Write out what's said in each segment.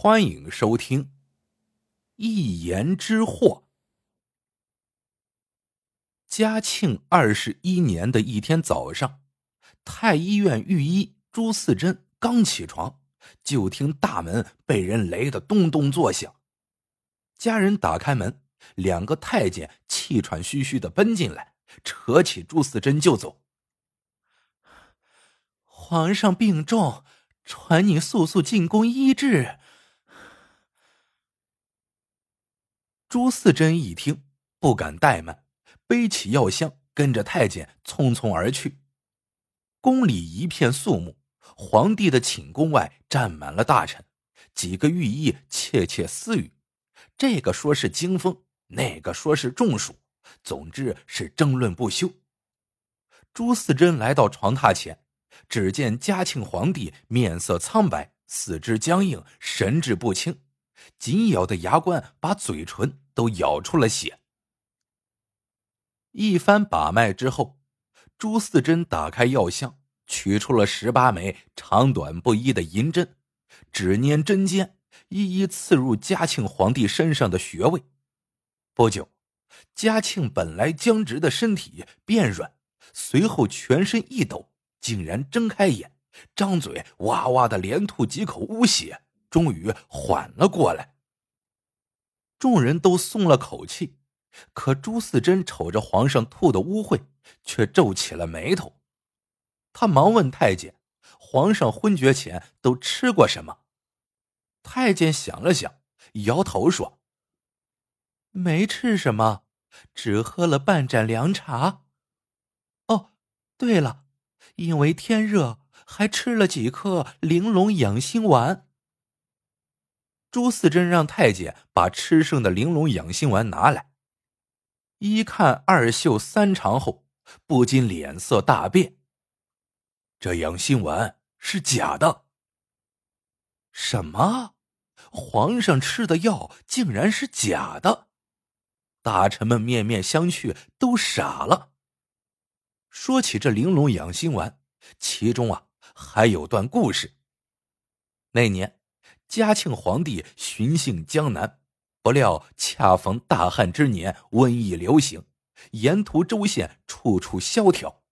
欢迎收听《一言之祸》。嘉庆二十一年的一天早上，太医院御医朱四珍刚起床，就听大门被人擂得咚咚作响。家人打开门，两个太监气喘吁吁的奔进来，扯起朱四珍就走。皇上病重，传你速速进宫医治。朱四珍一听，不敢怠慢，背起药箱，跟着太监匆匆而去。宫里一片肃穆，皇帝的寝宫外站满了大臣，几个御医窃窃私语，这个说是惊风，那个说是中暑，总之是争论不休。朱四珍来到床榻前，只见嘉庆皇帝面色苍白，四肢僵硬，神志不清。紧咬的牙关把嘴唇都咬出了血。一番把脉之后，朱四珍打开药箱，取出了十八枚长短不一的银针，只捻针尖，一一刺入嘉庆皇帝身上的穴位。不久，嘉庆本来僵直的身体变软，随后全身一抖，竟然睁开眼，张嘴哇哇的连吐几口污血。终于缓了过来，众人都松了口气。可朱四珍瞅着皇上吐的污秽，却皱起了眉头。他忙问太监：“皇上昏厥前都吃过什么？”太监想了想，摇头说：“没吃什么，只喝了半盏凉茶。哦，对了，因为天热，还吃了几颗玲珑养心丸。”朱四珍让太监把吃剩的玲珑养心丸拿来，一看二秀三尝后，不禁脸色大变。这养心丸是假的。什么？皇上吃的药竟然是假的？大臣们面面相觑，都傻了。说起这玲珑养心丸，其中啊还有段故事。那年。嘉庆皇帝巡幸江南，不料恰逢大旱之年，瘟疫流行，沿途州县处处萧条。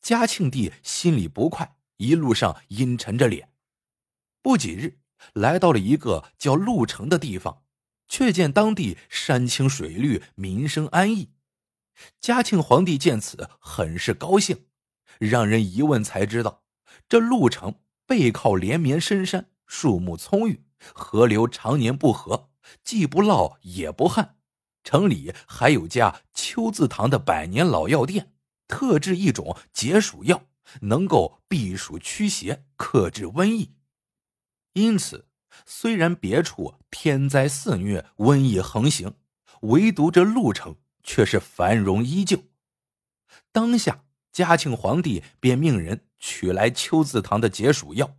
嘉庆帝心里不快，一路上阴沉着脸。不几日，来到了一个叫鹿城的地方，却见当地山清水绿，民生安逸。嘉庆皇帝见此，很是高兴。让人一问才知道，这鹿城背靠连绵深山。树木葱郁，河流常年不涸，既不涝也不旱。城里还有家秋字堂的百年老药店，特制一种解暑药，能够避暑驱邪、克制瘟疫。因此，虽然别处天灾肆虐、瘟疫横行，唯独这鹿城却是繁荣依旧。当下，嘉庆皇帝便命人取来秋字堂的解暑药。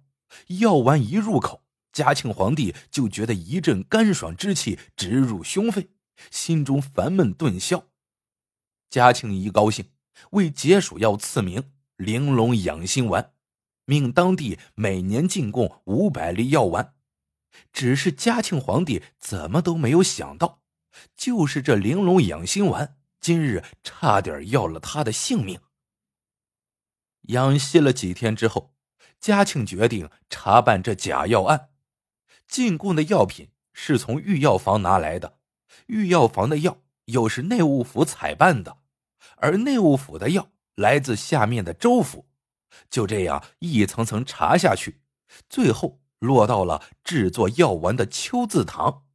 药丸一入口，嘉庆皇帝就觉得一阵干爽之气直入胸肺，心中烦闷顿消。嘉庆一高兴，为解暑药赐名“玲珑养心丸”，命当地每年进贡五百粒药丸。只是嘉庆皇帝怎么都没有想到，就是这玲珑养心丸，今日差点要了他的性命。养息了几天之后。嘉庆决定查办这假药案，进贡的药品是从御药房拿来的，御药房的药又是内务府采办的，而内务府的药来自下面的州府。就这样一层层查下去，最后落到了制作药丸的秋字堂。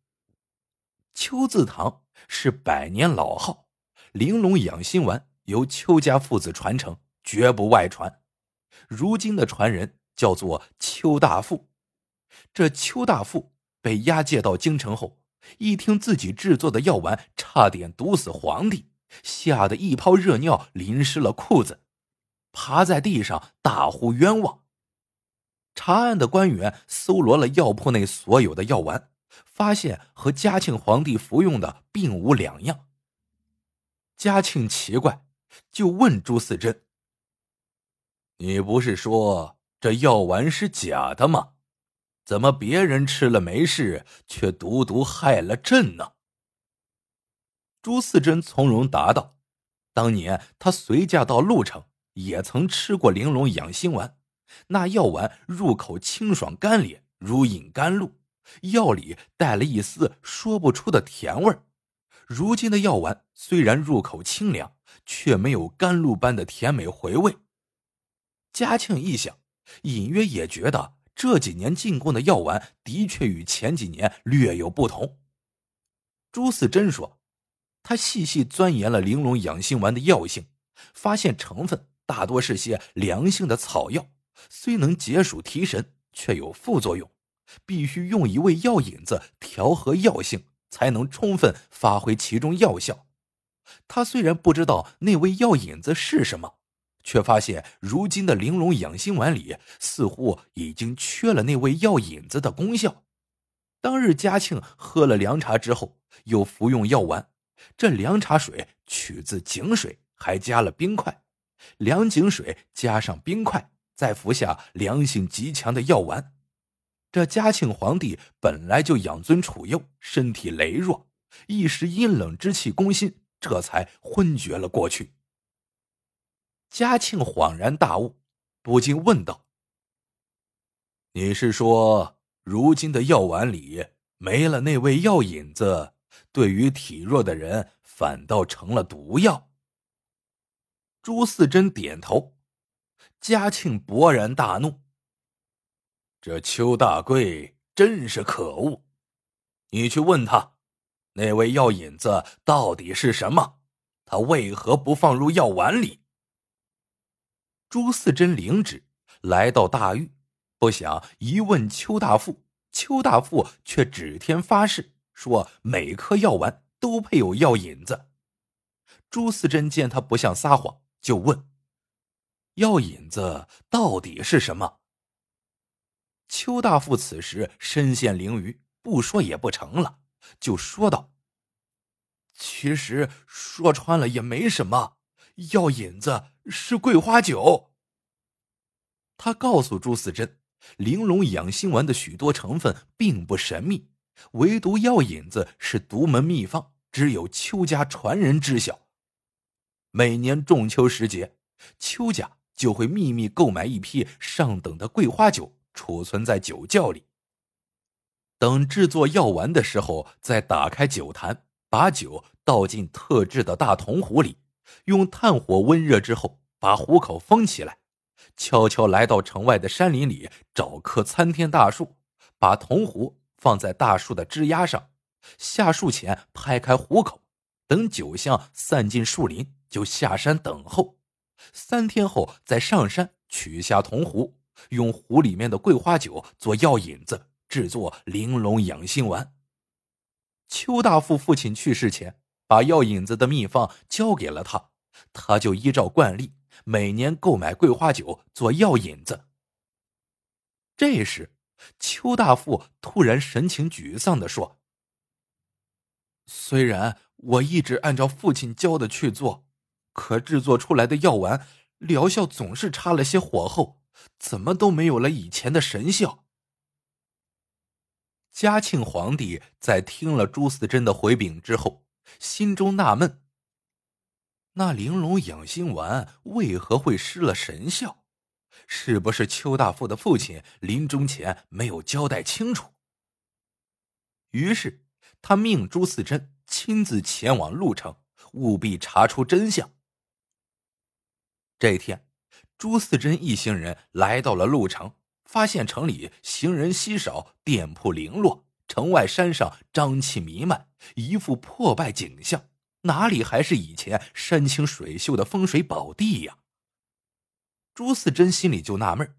秋字堂是百年老号，玲珑养心丸由邱家父子传承，绝不外传。如今的传人叫做邱大富，这邱大富被押解到京城后，一听自己制作的药丸差点毒死皇帝，吓得一泡热尿淋湿了裤子，趴在地上大呼冤枉。查案的官员搜罗了药铺内所有的药丸，发现和嘉庆皇帝服用的并无两样。嘉庆奇怪，就问朱四珍。你不是说这药丸是假的吗？怎么别人吃了没事，却独独害了朕呢？朱四珍从容答道：“当年他随驾到潞城，也曾吃过玲珑养心丸，那药丸入口清爽甘冽，如饮甘露，药里带了一丝说不出的甜味儿。如今的药丸虽然入口清凉，却没有甘露般的甜美回味。”嘉庆一想，隐约也觉得。这几年进贡的药丸的确与前几年略有不同。朱四珍说：“他细细钻研了玲珑养心丸的药性，发现成分大多是些凉性的草药，虽能解暑提神，却有副作用，必须用一味药引子调和药性，才能充分发挥其中药效。他虽然不知道那味药引子是什么。”却发现，如今的玲珑养心丸里似乎已经缺了那味药引子的功效。当日嘉庆喝了凉茶之后，又服用药丸，这凉茶水取自井水，还加了冰块，凉井水加上冰块，再服下凉性极强的药丸。这嘉庆皇帝本来就养尊处优，身体羸弱，一时阴冷之气攻心，这才昏厥了过去。嘉庆恍然大悟，不禁问道：“你是说，如今的药丸里没了那味药引子，对于体弱的人反倒成了毒药？”朱四珍点头。嘉庆勃然大怒：“这邱大贵真是可恶！你去问他，那味药引子到底是什么？他为何不放入药丸里？”朱四珍领旨，来到大狱，不想一问邱大富，邱大富却指天发誓说每颗药丸都配有药引子。朱四珍见他不像撒谎，就问：“药引子到底是什么？”邱大富此时身陷囹圄，不说也不成了，就说道：“其实说穿了也没什么。”药引子是桂花酒。他告诉朱四珍，玲珑养心丸的许多成分并不神秘，唯独药引子是独门秘方，只有邱家传人知晓。每年中秋时节，邱家就会秘密购买一批上等的桂花酒，储存在酒窖里。等制作药丸的时候，再打开酒坛，把酒倒进特制的大铜壶里。用炭火温热之后，把壶口封起来，悄悄来到城外的山林里找棵参天大树，把铜壶放在大树的枝丫上，下树前拍开壶口，等酒香散进树林，就下山等候。三天后再上山取下铜壶，用壶里面的桂花酒做药引子，制作玲珑养心丸。邱大富父亲去世前。把药引子的秘方交给了他，他就依照惯例每年购买桂花酒做药引子。这时，邱大富突然神情沮丧的说：“虽然我一直按照父亲教的去做，可制作出来的药丸疗效总是差了些火候，怎么都没有了以前的神效。”嘉庆皇帝在听了朱四珍的回禀之后。心中纳闷：那玲珑养心丸为何会失了神效？是不是邱大富的父亲临终前没有交代清楚？于是他命朱四珍亲自前往鹿城，务必查出真相。这一天，朱四珍一行人来到了鹿城，发现城里行人稀少，店铺零落。城外山上瘴气弥漫，一副破败景象，哪里还是以前山清水秀的风水宝地呀？朱四珍心里就纳闷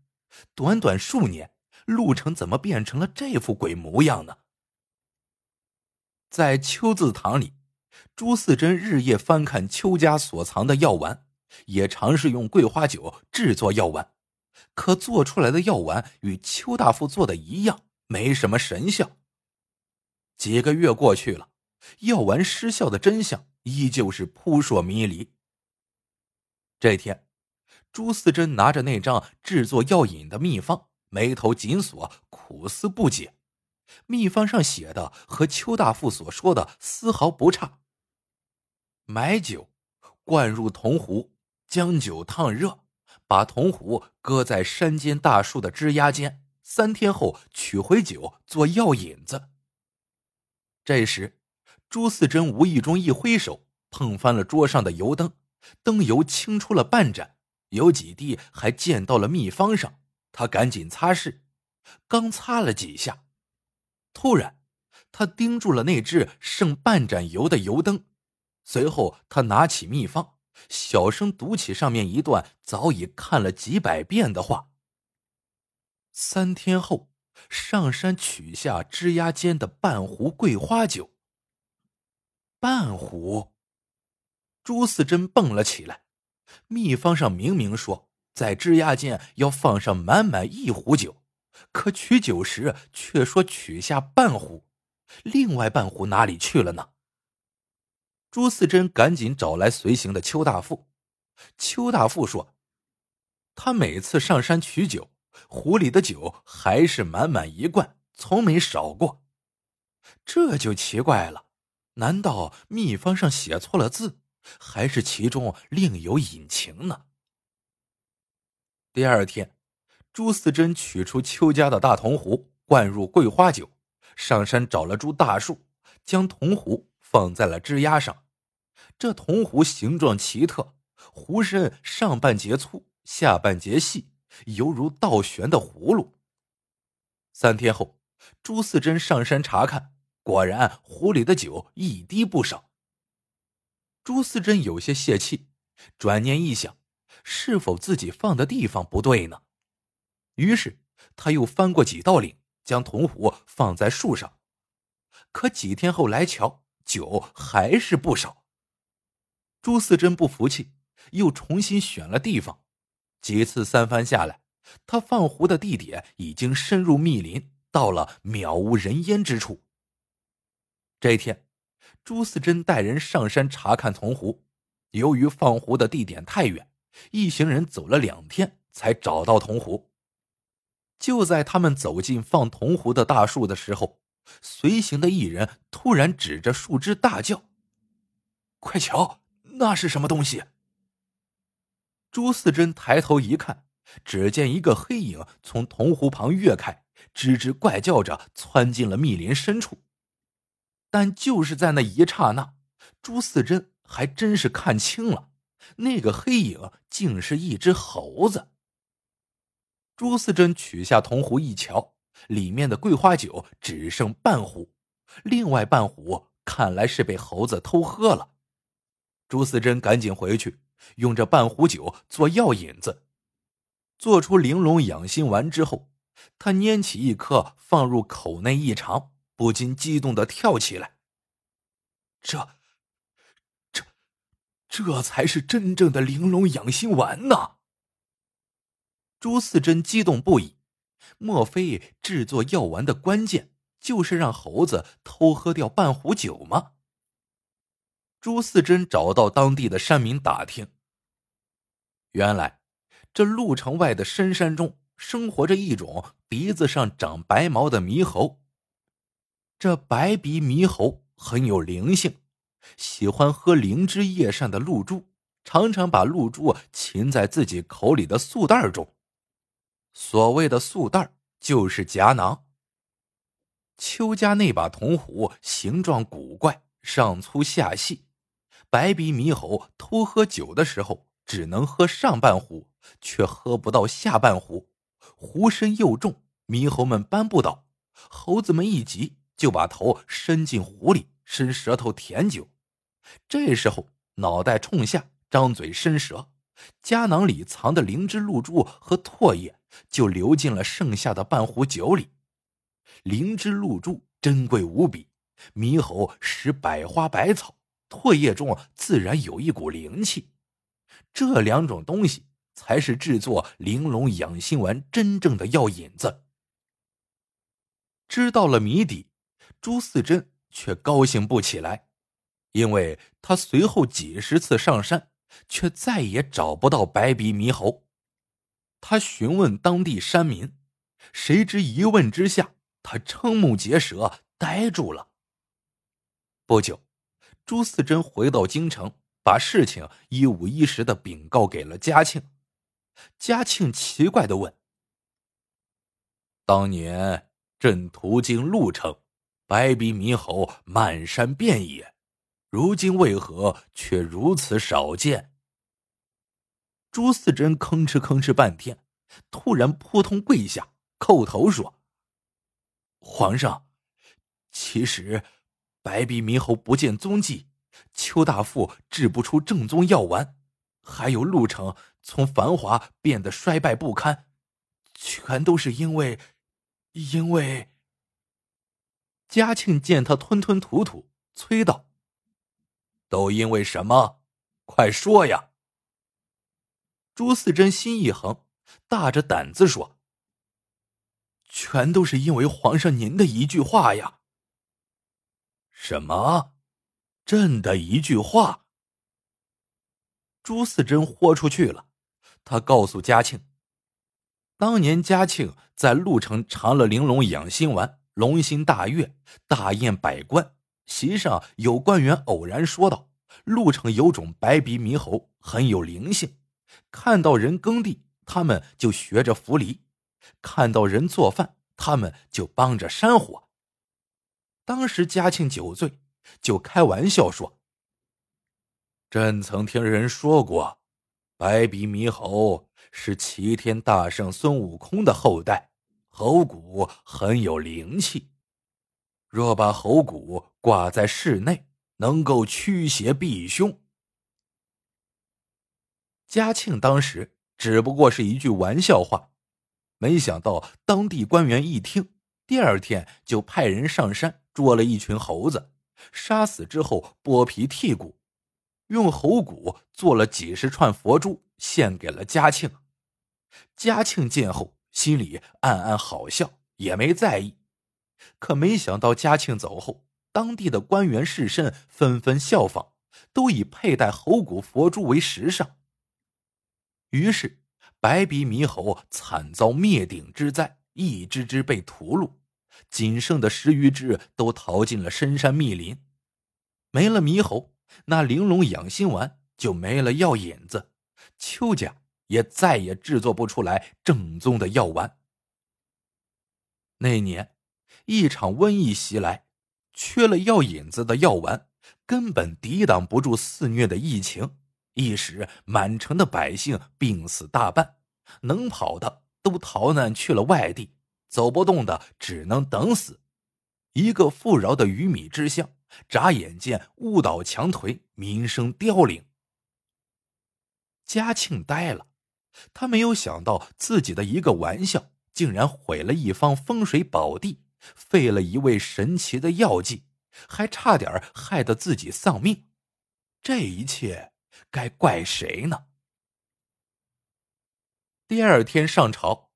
短短数年，陆城怎么变成了这副鬼模样呢？在秋字堂里，朱四珍日夜翻看邱家所藏的药丸，也尝试用桂花酒制作药丸，可做出来的药丸与邱大夫做的一样，没什么神效。几个月过去了，药丸失效的真相依旧是扑朔迷离。这天，朱四珍拿着那张制作药引的秘方，眉头紧锁，苦思不解。秘方上写的和邱大富所说的丝毫不差。买酒，灌入铜壶，将酒烫热，把铜壶搁在山间大树的枝桠间，三天后取回酒做药引子。这时，朱四珍无意中一挥手，碰翻了桌上的油灯，灯油倾出了半盏，有几滴还溅到了秘方上。他赶紧擦拭，刚擦了几下。突然，他盯住了那只剩半盏油的油灯，随后他拿起秘方，小声读起上面一段早已看了几百遍的话：“三天后，上山取下枝桠间的半壶桂花酒。”半壶，朱四珍蹦了起来。秘方上明明说，在枝桠间要放上满满一壶酒。可取酒时却说取下半壶，另外半壶哪里去了呢？朱四珍赶紧找来随行的邱大富。邱大富说：“他每次上山取酒，壶里的酒还是满满一罐，从没少过。这就奇怪了，难道秘方上写错了字，还是其中另有隐情呢？”第二天。朱四珍取出邱家的大铜壶，灌入桂花酒，上山找了株大树，将铜壶放在了枝丫上。这铜壶形状奇特，壶身上半截粗，下半截细，犹如倒悬的葫芦。三天后，朱四珍上山查看，果然壶里的酒一滴不少。朱四珍有些泄气，转念一想，是否自己放的地方不对呢？于是，他又翻过几道岭，将铜壶放在树上。可几天后来瞧，酒还是不少。朱四珍不服气，又重新选了地方。几次三番下来，他放壶的地点已经深入密林，到了渺无人烟之处。这一天，朱四珍带人上山查看铜壶，由于放壶的地点太远，一行人走了两天才找到铜壶。就在他们走进放铜壶的大树的时候，随行的一人突然指着树枝大叫：“快瞧，那是什么东西？”朱四珍抬头一看，只见一个黑影从铜壶旁跃开，吱吱怪叫着窜进了密林深处。但就是在那一刹那，朱四珍还真是看清了，那个黑影竟是一只猴子。朱四珍取下铜壶一瞧，里面的桂花酒只剩半壶，另外半壶看来是被猴子偷喝了。朱四珍赶紧回去，用这半壶酒做药引子，做出玲珑养心丸之后，他拈起一颗放入口内一尝，不禁激动的跳起来。这、这、这才是真正的玲珑养心丸呐！朱四珍激动不已，莫非制作药丸的关键就是让猴子偷喝掉半壶酒吗？朱四珍找到当地的山民打听，原来这鹿城外的深山中生活着一种鼻子上长白毛的猕猴。这白鼻猕猴很有灵性，喜欢喝灵芝叶上的露珠，常常把露珠噙在自己口里的素袋中。所谓的素袋就是夹囊。邱家那把铜壶形状古怪，上粗下细。白鼻猕猴偷喝酒的时候，只能喝上半壶，却喝不到下半壶。壶身又重，猕猴们搬不倒。猴子们一急，就把头伸进壶里，伸舌头舔酒。这时候，脑袋冲下，张嘴伸舌。夹囊里藏的灵芝露珠和唾液就流进了剩下的半壶酒里。灵芝露珠珍贵无比，猕猴食百花百草，唾液中自然有一股灵气。这两种东西才是制作玲珑养心丸真正的药引子。知道了谜底，朱四珍却高兴不起来，因为他随后几十次上山。却再也找不到白鼻猕猴。他询问当地山民，谁知一问之下，他瞠目结舌，呆住了。不久，朱四珍回到京城，把事情一五一十的禀告给了嘉庆。嘉庆奇怪的问：“当年朕途经潞城，白鼻猕猴满山遍野，如今为何却如此少见？”朱四珍吭哧吭哧半天，突然扑通跪下，叩头说：“皇上，其实白鼻猕猴不见踪迹，邱大富制不出正宗药丸，还有路程从繁华变得衰败不堪，全都是因为，因为。”嘉庆见他吞吞吐吐，催道：“都因为什么？快说呀！”朱四珍心一横，大着胆子说：“全都是因为皇上您的一句话呀！”什么？朕的一句话？朱四珍豁出去了。他告诉嘉庆，当年嘉庆在潞城尝了玲珑养心丸，龙心大悦，大宴百官。席上有官员偶然说道：“潞城有种白鼻猕猴，很有灵性。”看到人耕地，他们就学着扶犁；看到人做饭，他们就帮着扇火。当时嘉庆酒醉，就开玩笑说：“朕曾听人说过，白鼻猕猴是齐天大圣孙悟空的后代，猴骨很有灵气。若把猴骨挂在室内，能够驱邪避凶。”嘉庆当时只不过是一句玩笑话，没想到当地官员一听，第二天就派人上山捉了一群猴子，杀死之后剥皮剔骨，用猴骨做了几十串佛珠，献给了嘉庆。嘉庆见后心里暗暗好笑，也没在意。可没想到嘉庆走后，当地的官员士绅纷纷效仿，都以佩戴猴骨佛珠为时尚。于是，白鼻猕猴惨遭灭顶之灾，一只只被屠戮，仅剩的十余只都逃进了深山密林。没了猕猴，那玲珑养心丸就没了药引子，邱家也再也制作不出来正宗的药丸。那年，一场瘟疫袭来，缺了药引子的药丸根本抵挡不住肆虐的疫情。一时，满城的百姓病死大半，能跑的都逃难去了外地，走不动的只能等死。一个富饶的鱼米之乡，眨眼间误倒墙颓，民生凋零。嘉庆呆了，他没有想到自己的一个玩笑，竟然毁了一方风水宝地，废了一位神奇的药剂，还差点害得自己丧命。这一切。该怪谁呢？第二天上朝，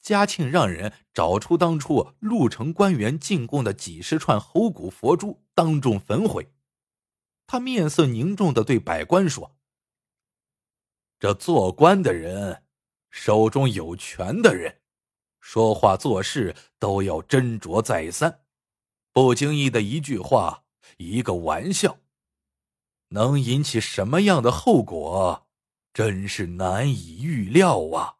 嘉庆让人找出当初潞城官员进贡的几十串猴骨佛珠，当众焚毁。他面色凝重的对百官说：“这做官的人，手中有权的人，说话做事都要斟酌再三，不经意的一句话，一个玩笑。”能引起什么样的后果，真是难以预料啊！